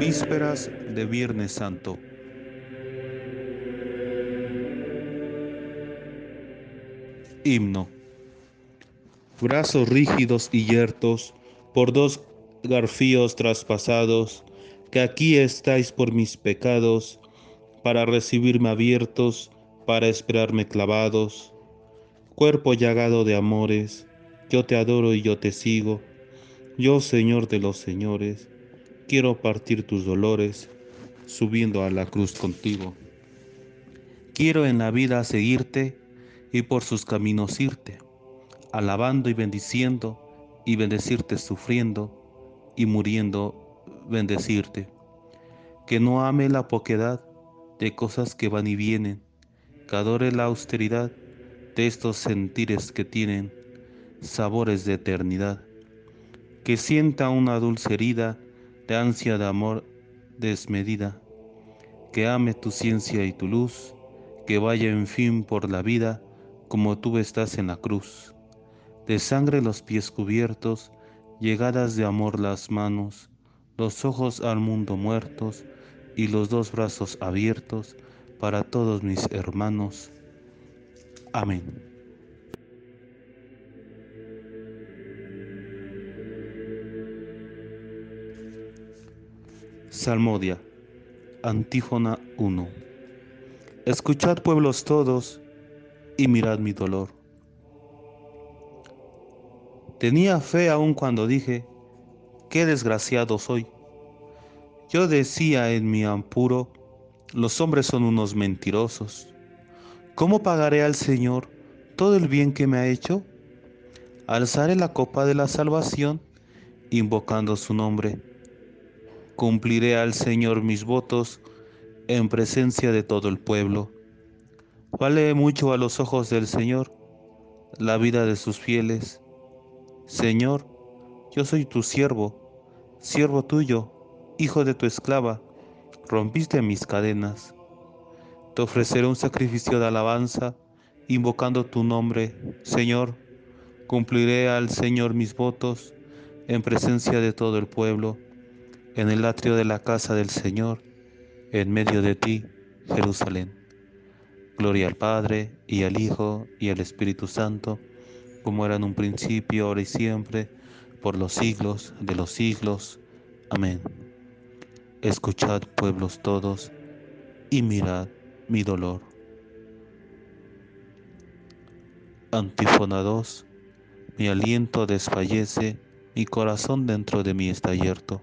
Vísperas de Viernes Santo. Himno. Brazos rígidos y yertos, por dos garfíos traspasados, que aquí estáis por mis pecados, para recibirme abiertos, para esperarme clavados. Cuerpo llagado de amores, yo te adoro y yo te sigo. Yo, Señor de los señores, quiero partir tus dolores, subiendo a la cruz contigo. Quiero en la vida seguirte y por sus caminos irte, alabando y bendiciendo, y bendecirte sufriendo, y muriendo bendecirte. Que no ame la poquedad de cosas que van y vienen, que adore la austeridad de estos sentires que tienen sabores de eternidad, que sienta una dulce herida de ansia de amor desmedida, que ame tu ciencia y tu luz, que vaya en fin por la vida como tú estás en la cruz, de sangre los pies cubiertos, llegadas de amor las manos, los ojos al mundo muertos y los dos brazos abiertos para todos mis hermanos. Amén. Salmodia, antífona 1. Escuchad pueblos todos y mirad mi dolor. Tenía fe aun cuando dije, qué desgraciado soy. Yo decía en mi ampuro, los hombres son unos mentirosos. ¿Cómo pagaré al Señor todo el bien que me ha hecho? Alzaré la copa de la salvación, invocando su nombre. Cumpliré al Señor mis votos en presencia de todo el pueblo. Vale mucho a los ojos del Señor la vida de sus fieles. Señor, yo soy tu siervo, siervo tuyo, hijo de tu esclava, rompiste mis cadenas. Te ofreceré un sacrificio de alabanza, invocando tu nombre, Señor. Cumpliré al Señor mis votos en presencia de todo el pueblo, en el atrio de la casa del Señor, en medio de ti, Jerusalén. Gloria al Padre, y al Hijo, y al Espíritu Santo, como era en un principio, ahora y siempre, por los siglos de los siglos. Amén. Escuchad, pueblos todos, y mirad mi dolor. Antífona 2. Mi aliento desfallece, mi corazón dentro de mí está abierto.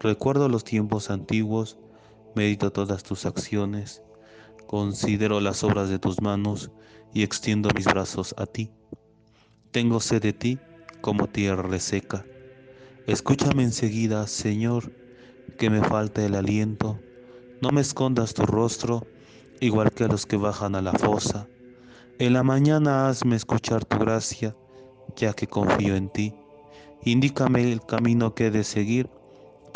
Recuerdo los tiempos antiguos, medito todas tus acciones, considero las obras de tus manos y extiendo mis brazos a ti. Tengo sed de ti como tierra reseca. Escúchame enseguida, Señor, que me falta el aliento. No me escondas tu rostro igual que a los que bajan a la fosa. En la mañana hazme escuchar tu gracia, ya que confío en ti. Indícame el camino que he de seguir,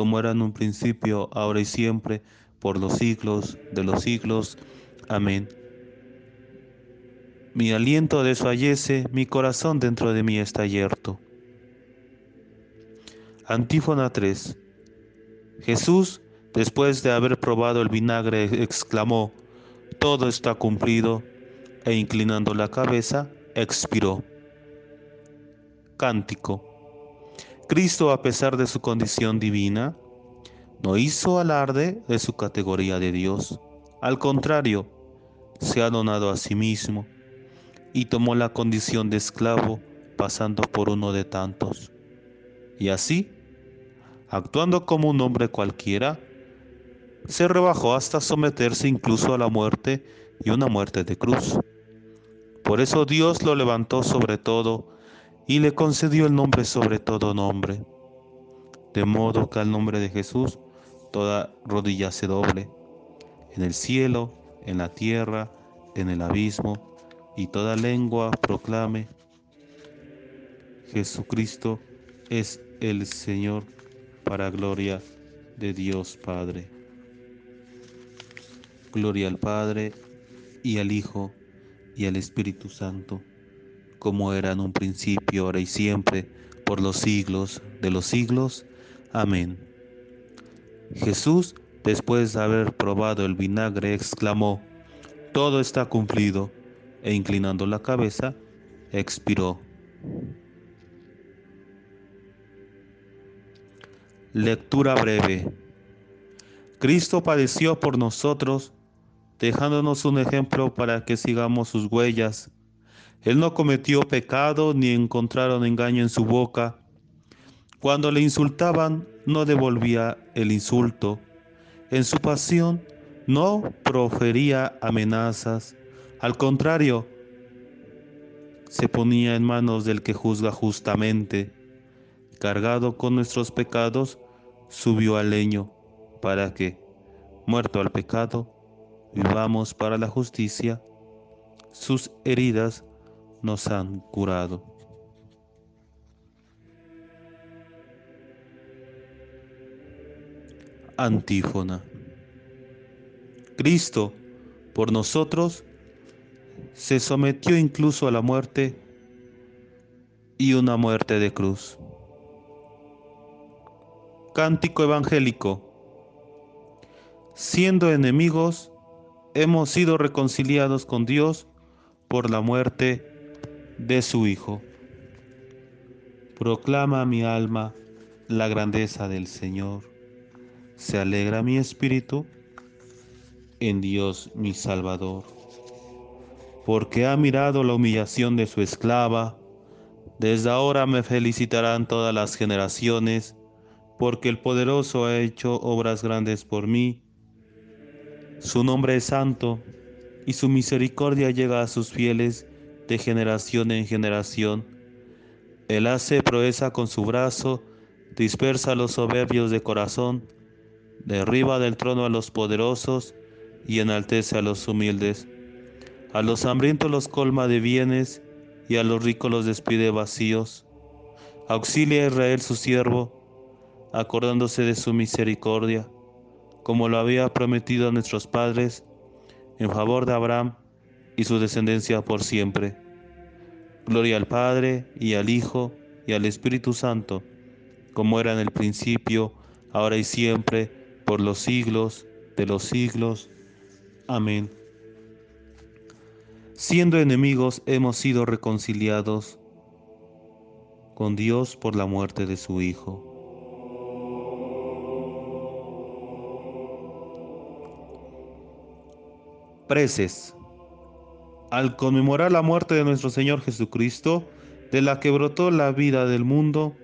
como era en un principio, ahora y siempre, por los siglos de los siglos. Amén. Mi aliento desfallece, mi corazón dentro de mí está yerto. Antífona 3. Jesús, después de haber probado el vinagre, exclamó, Todo está cumplido e inclinando la cabeza, expiró. Cántico. Cristo, a pesar de su condición divina, no hizo alarde de su categoría de Dios. Al contrario, se ha donado a sí mismo y tomó la condición de esclavo pasando por uno de tantos. Y así, actuando como un hombre cualquiera, se rebajó hasta someterse incluso a la muerte y una muerte de cruz. Por eso Dios lo levantó sobre todo y le concedió el nombre sobre todo nombre, de modo que al nombre de Jesús toda rodilla se doble, en el cielo, en la tierra, en el abismo, y toda lengua proclame, Jesucristo es el Señor para gloria de Dios Padre. Gloria al Padre y al Hijo y al Espíritu Santo, como era en un principio, ahora y siempre, por los siglos de los siglos. Amén. Jesús, después de haber probado el vinagre, exclamó, Todo está cumplido, e inclinando la cabeza, expiró. Lectura breve. Cristo padeció por nosotros, dejándonos un ejemplo para que sigamos sus huellas. Él no cometió pecado ni encontraron engaño en su boca. Cuando le insultaban, no devolvía el insulto. En su pasión, no profería amenazas. Al contrario, se ponía en manos del que juzga justamente. Cargado con nuestros pecados, subió al leño para que, muerto al pecado, vivamos para la justicia. Sus heridas nos han curado. Antífona. Cristo, por nosotros, se sometió incluso a la muerte y una muerte de cruz. Cántico evangélico. Siendo enemigos, hemos sido reconciliados con Dios por la muerte de su Hijo. Proclama mi alma la grandeza del Señor. Se alegra mi espíritu en Dios mi Salvador, porque ha mirado la humillación de su esclava. Desde ahora me felicitarán todas las generaciones, porque el poderoso ha hecho obras grandes por mí. Su nombre es santo, y su misericordia llega a sus fieles de generación en generación. Él hace proeza con su brazo, dispersa a los soberbios de corazón, derriba del trono a los poderosos y enaltece a los humildes. A los hambrientos los colma de bienes y a los ricos los despide vacíos. Auxilia a Israel su siervo, acordándose de su misericordia, como lo había prometido a nuestros padres, en favor de Abraham y su descendencia por siempre. Gloria al Padre y al Hijo y al Espíritu Santo, como era en el principio, ahora y siempre, por los siglos de los siglos. Amén. Siendo enemigos hemos sido reconciliados con Dios por la muerte de su Hijo. Preces. Al conmemorar la muerte de nuestro Señor Jesucristo, de la que brotó la vida del mundo,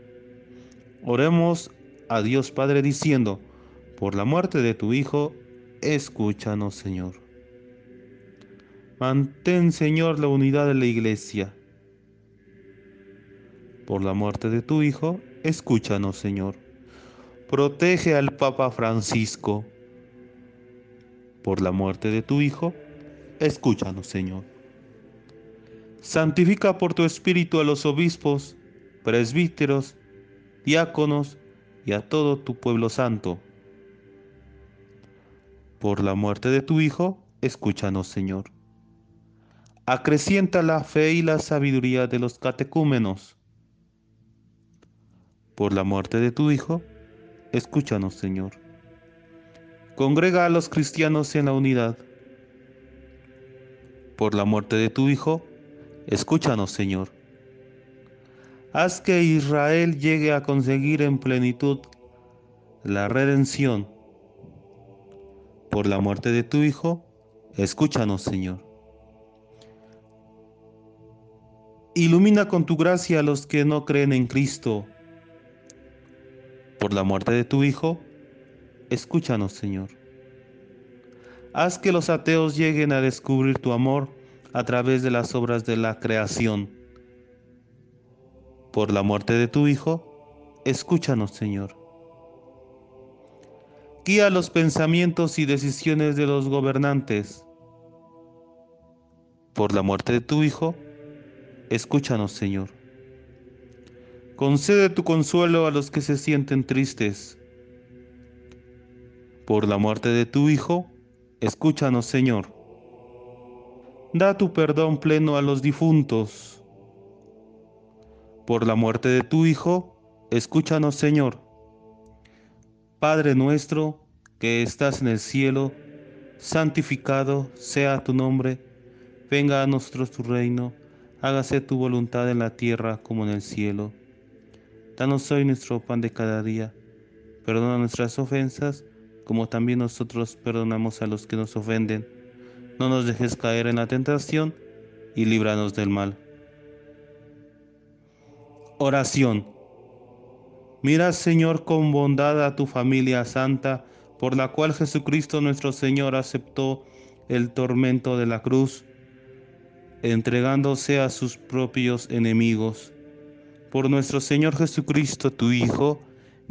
oremos a Dios Padre diciendo, por la muerte de tu Hijo, escúchanos Señor. Mantén Señor la unidad de la iglesia. Por la muerte de tu Hijo, escúchanos Señor. Protege al Papa Francisco. Por la muerte de tu Hijo, escúchanos Señor. Santifica por tu Espíritu a los obispos, presbíteros, diáconos y a todo tu pueblo santo por la muerte de tu Hijo, escúchanos, Señor. Acrecienta la fe y la sabiduría de los catecúmenos. Por la muerte de tu Hijo, escúchanos, Señor. Congrega a los cristianos en la unidad. Por la muerte de tu Hijo, escúchanos, Señor. Haz que Israel llegue a conseguir en plenitud la redención por la muerte de tu Hijo, escúchanos, Señor. Ilumina con tu gracia a los que no creen en Cristo. Por la muerte de tu Hijo, escúchanos, Señor. Haz que los ateos lleguen a descubrir tu amor a través de las obras de la creación. Por la muerte de tu Hijo, escúchanos, Señor. Guía los pensamientos y decisiones de los gobernantes. Por la muerte de tu Hijo, escúchanos, Señor. Concede tu consuelo a los que se sienten tristes. Por la muerte de tu Hijo, escúchanos, Señor. Da tu perdón pleno a los difuntos. Por la muerte de tu Hijo, escúchanos, Señor. Padre nuestro, que estás en el cielo, santificado sea tu nombre, venga a nosotros tu reino hágase tu voluntad en la tierra como en el cielo. Danos hoy nuestro pan de cada día. Perdona nuestras ofensas, como también nosotros perdonamos a los que nos ofenden. No nos dejes caer en la tentación y líbranos del mal. Oración. Mira, Señor, con bondad a tu familia santa, por la cual Jesucristo nuestro Señor aceptó el tormento de la cruz entregándose a sus propios enemigos. Por nuestro Señor Jesucristo, tu Hijo,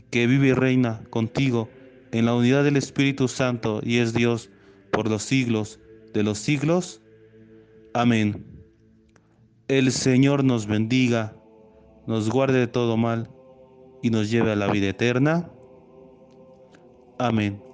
que vive y reina contigo en la unidad del Espíritu Santo y es Dios por los siglos de los siglos. Amén. El Señor nos bendiga, nos guarde de todo mal y nos lleve a la vida eterna. Amén.